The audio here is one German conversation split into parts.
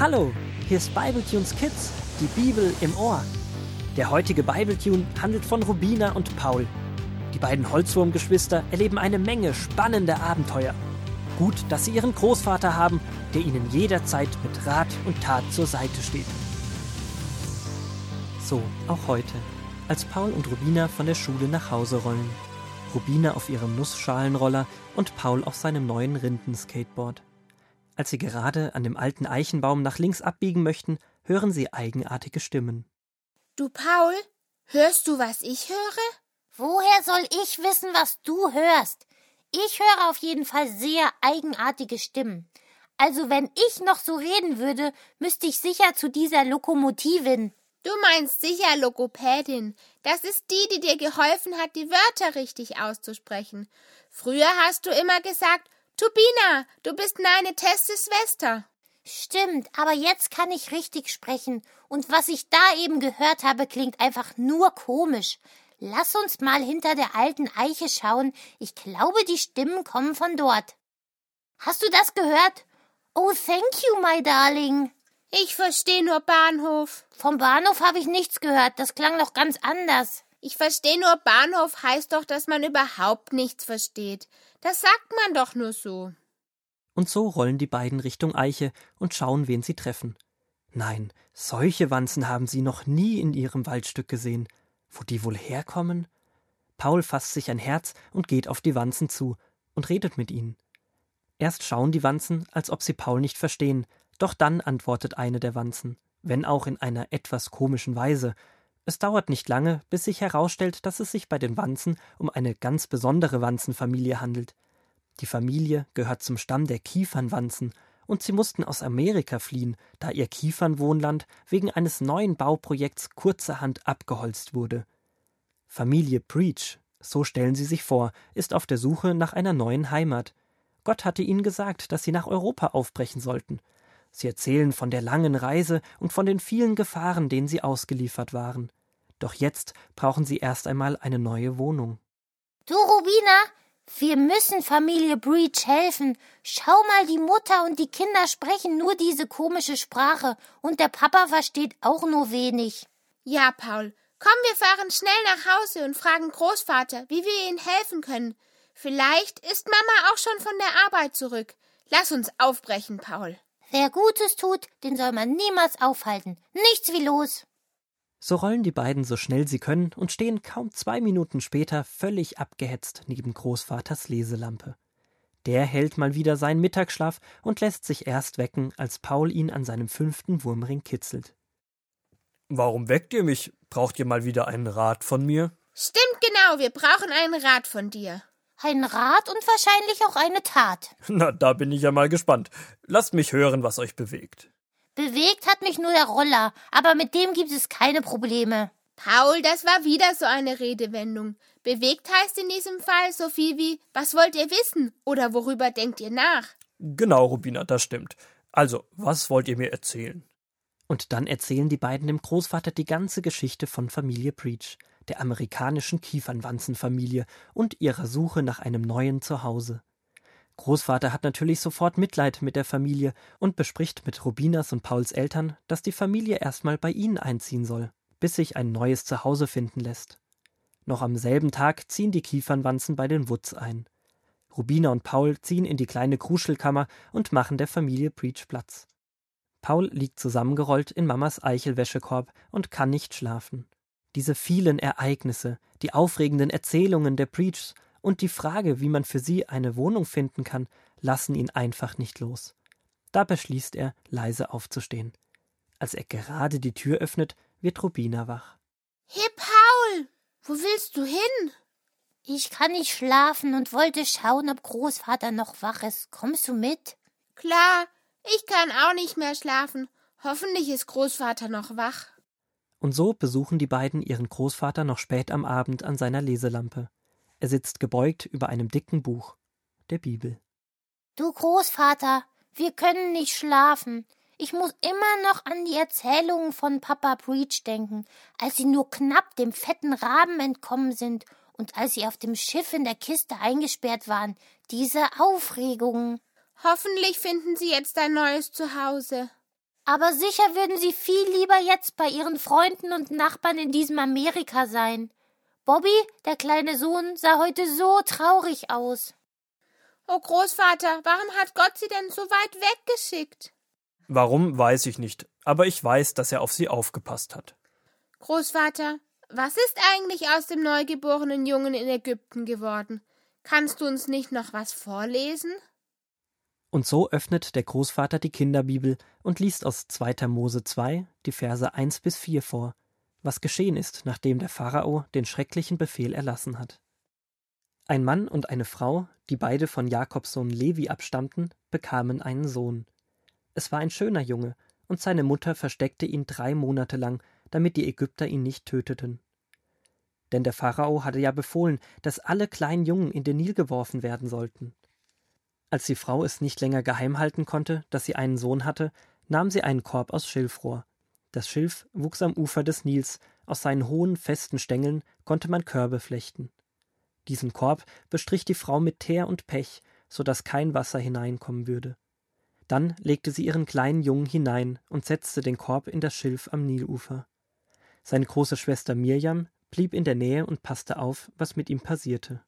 Hallo, hier ist Bibletunes Kids, die Bibel im Ohr. Der heutige Bibletune handelt von Rubina und Paul. Die beiden Holzwurmgeschwister erleben eine Menge spannender Abenteuer. Gut, dass sie ihren Großvater haben, der ihnen jederzeit mit Rat und Tat zur Seite steht. So, auch heute, als Paul und Rubina von der Schule nach Hause rollen. Rubina auf ihrem Nussschalenroller und Paul auf seinem neuen Rindenskateboard. Als sie gerade an dem alten Eichenbaum nach links abbiegen möchten, hören sie eigenartige Stimmen. Du, Paul, hörst du, was ich höre? Woher soll ich wissen, was du hörst? Ich höre auf jeden Fall sehr eigenartige Stimmen. Also wenn ich noch so reden würde, müsste ich sicher zu dieser Lokomotivin. Du meinst sicher Lokopädin. Das ist die, die dir geholfen hat, die Wörter richtig auszusprechen. Früher hast du immer gesagt, Tubina, du bist meine Teste Schwester. Stimmt, aber jetzt kann ich richtig sprechen. Und was ich da eben gehört habe, klingt einfach nur komisch. Lass uns mal hinter der alten Eiche schauen. Ich glaube, die Stimmen kommen von dort. Hast du das gehört? Oh, thank you, my darling. Ich verstehe nur Bahnhof. Vom Bahnhof habe ich nichts gehört. Das klang doch ganz anders. Ich verstehe nur Bahnhof heißt doch, dass man überhaupt nichts versteht. Das sagt man doch nur so. Und so rollen die beiden Richtung Eiche und schauen, wen sie treffen. Nein, solche Wanzen haben sie noch nie in ihrem Waldstück gesehen. Wo die wohl herkommen? Paul fasst sich ein Herz und geht auf die Wanzen zu und redet mit ihnen. Erst schauen die Wanzen, als ob sie Paul nicht verstehen, doch dann antwortet eine der Wanzen, wenn auch in einer etwas komischen Weise. Es dauert nicht lange, bis sich herausstellt, dass es sich bei den Wanzen um eine ganz besondere Wanzenfamilie handelt. Die Familie gehört zum Stamm der Kiefernwanzen, und sie mussten aus Amerika fliehen, da ihr Kiefernwohnland wegen eines neuen Bauprojekts kurzerhand abgeholzt wurde. Familie Preach, so stellen sie sich vor, ist auf der Suche nach einer neuen Heimat. Gott hatte ihnen gesagt, dass sie nach Europa aufbrechen sollten. Sie erzählen von der langen Reise und von den vielen Gefahren, denen sie ausgeliefert waren. Doch jetzt brauchen sie erst einmal eine neue Wohnung. Du, Rubina, wir müssen Familie Breach helfen. Schau mal, die Mutter und die Kinder sprechen nur diese komische Sprache und der Papa versteht auch nur wenig. Ja, Paul, komm, wir fahren schnell nach Hause und fragen Großvater, wie wir ihnen helfen können. Vielleicht ist Mama auch schon von der Arbeit zurück. Lass uns aufbrechen, Paul. Wer Gutes tut, den soll man niemals aufhalten. Nichts wie los. So rollen die beiden so schnell sie können und stehen kaum zwei Minuten später völlig abgehetzt neben Großvaters Leselampe. Der hält mal wieder seinen Mittagsschlaf und lässt sich erst wecken, als Paul ihn an seinem fünften Wurmring kitzelt. Warum weckt ihr mich? Braucht ihr mal wieder einen Rat von mir? Stimmt genau, wir brauchen einen Rat von dir. Ein Rat und wahrscheinlich auch eine Tat. Na, da bin ich ja mal gespannt. Lasst mich hören, was euch bewegt. Bewegt hat mich nur der Roller, aber mit dem gibt es keine Probleme. Paul, das war wieder so eine Redewendung. Bewegt heißt in diesem Fall so viel wie Was wollt ihr wissen oder worüber denkt ihr nach? Genau, Rubina, das stimmt. Also, was wollt ihr mir erzählen? Und dann erzählen die beiden dem Großvater die ganze Geschichte von Familie Preach der amerikanischen Kiefernwanzenfamilie und ihrer Suche nach einem neuen Zuhause. Großvater hat natürlich sofort Mitleid mit der Familie und bespricht mit Rubinas und Pauls Eltern, dass die Familie erstmal bei ihnen einziehen soll, bis sich ein neues Zuhause finden lässt. Noch am selben Tag ziehen die Kiefernwanzen bei den Woods ein. Rubina und Paul ziehen in die kleine Kruschelkammer und machen der Familie Preach Platz. Paul liegt zusammengerollt in Mamas Eichelwäschekorb und kann nicht schlafen. Diese vielen Ereignisse, die aufregenden Erzählungen der Preachs und die Frage, wie man für sie eine Wohnung finden kann, lassen ihn einfach nicht los. Da beschließt er, leise aufzustehen. Als er gerade die Tür öffnet, wird Rubina wach. Hey Paul, wo willst du hin? Ich kann nicht schlafen und wollte schauen, ob Großvater noch wach ist. Kommst du mit? Klar, ich kann auch nicht mehr schlafen. Hoffentlich ist Großvater noch wach. Und so besuchen die beiden ihren Großvater noch spät am Abend an seiner Leselampe. Er sitzt gebeugt über einem dicken Buch, der Bibel. Du Großvater, wir können nicht schlafen. Ich muss immer noch an die Erzählungen von Papa Breach denken, als sie nur knapp dem fetten Raben entkommen sind und als sie auf dem Schiff in der Kiste eingesperrt waren. Diese Aufregungen. Hoffentlich finden sie jetzt ein neues Zuhause. Aber sicher würden sie viel lieber jetzt bei ihren Freunden und Nachbarn in diesem Amerika sein. Bobby, der kleine Sohn, sah heute so traurig aus. Oh Großvater, warum hat Gott sie denn so weit weggeschickt? Warum, weiß ich nicht, aber ich weiß, dass er auf sie aufgepasst hat. Großvater, was ist eigentlich aus dem neugeborenen Jungen in Ägypten geworden? Kannst du uns nicht noch was vorlesen? Und so öffnet der Großvater die Kinderbibel und liest aus 2. Mose 2 die Verse 1 bis 4 vor, was geschehen ist, nachdem der Pharao den schrecklichen Befehl erlassen hat. Ein Mann und eine Frau, die beide von Jakobs Sohn Levi abstammten, bekamen einen Sohn. Es war ein schöner Junge, und seine Mutter versteckte ihn drei Monate lang, damit die Ägypter ihn nicht töteten. Denn der Pharao hatte ja befohlen, dass alle kleinen Jungen in den Nil geworfen werden sollten. Als die Frau es nicht länger geheim halten konnte, dass sie einen Sohn hatte, nahm sie einen Korb aus Schilfrohr. Das Schilf wuchs am Ufer des Nils, aus seinen hohen, festen Stängeln konnte man Körbe flechten. Diesen Korb bestrich die Frau mit Teer und Pech, so dass kein Wasser hineinkommen würde. Dann legte sie ihren kleinen Jungen hinein und setzte den Korb in das Schilf am Nilufer. Seine große Schwester Mirjam blieb in der Nähe und passte auf, was mit ihm passierte.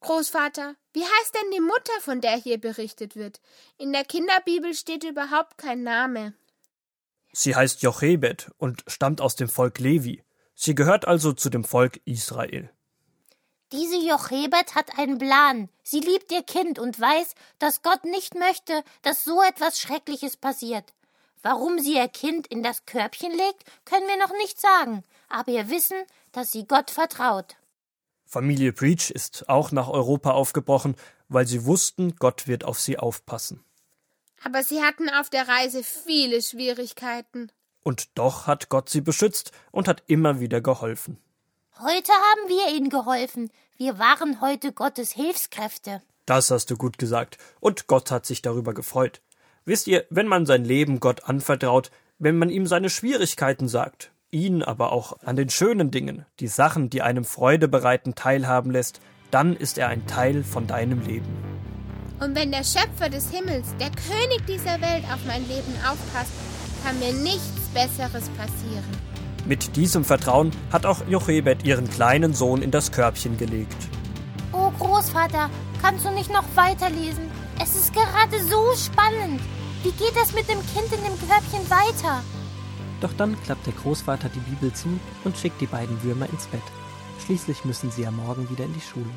Großvater, wie heißt denn die Mutter, von der hier berichtet wird? In der Kinderbibel steht überhaupt kein Name. Sie heißt Jochebed und stammt aus dem Volk Levi. Sie gehört also zu dem Volk Israel. Diese Jochebed hat einen Plan. Sie liebt ihr Kind und weiß, dass Gott nicht möchte, dass so etwas Schreckliches passiert. Warum sie ihr Kind in das Körbchen legt, können wir noch nicht sagen, aber wir wissen, dass sie Gott vertraut. Familie Breach ist auch nach Europa aufgebrochen, weil sie wussten, Gott wird auf sie aufpassen. Aber sie hatten auf der Reise viele Schwierigkeiten. Und doch hat Gott sie beschützt und hat immer wieder geholfen. Heute haben wir ihnen geholfen. Wir waren heute Gottes Hilfskräfte. Das hast du gut gesagt. Und Gott hat sich darüber gefreut. Wisst ihr, wenn man sein Leben Gott anvertraut, wenn man ihm seine Schwierigkeiten sagt, ihn aber auch an den schönen Dingen, die Sachen, die einem Freude bereiten, teilhaben lässt, dann ist er ein Teil von deinem Leben. Und wenn der Schöpfer des Himmels, der König dieser Welt auf mein Leben aufpasst, kann mir nichts Besseres passieren. Mit diesem Vertrauen hat auch Jochebed ihren kleinen Sohn in das Körbchen gelegt. Oh Großvater, kannst du nicht noch weiterlesen? Es ist gerade so spannend. Wie geht es mit dem Kind in dem Körbchen weiter? Doch dann klappt der Großvater die Bibel zu und schickt die beiden Würmer ins Bett. Schließlich müssen sie ja morgen wieder in die Schule.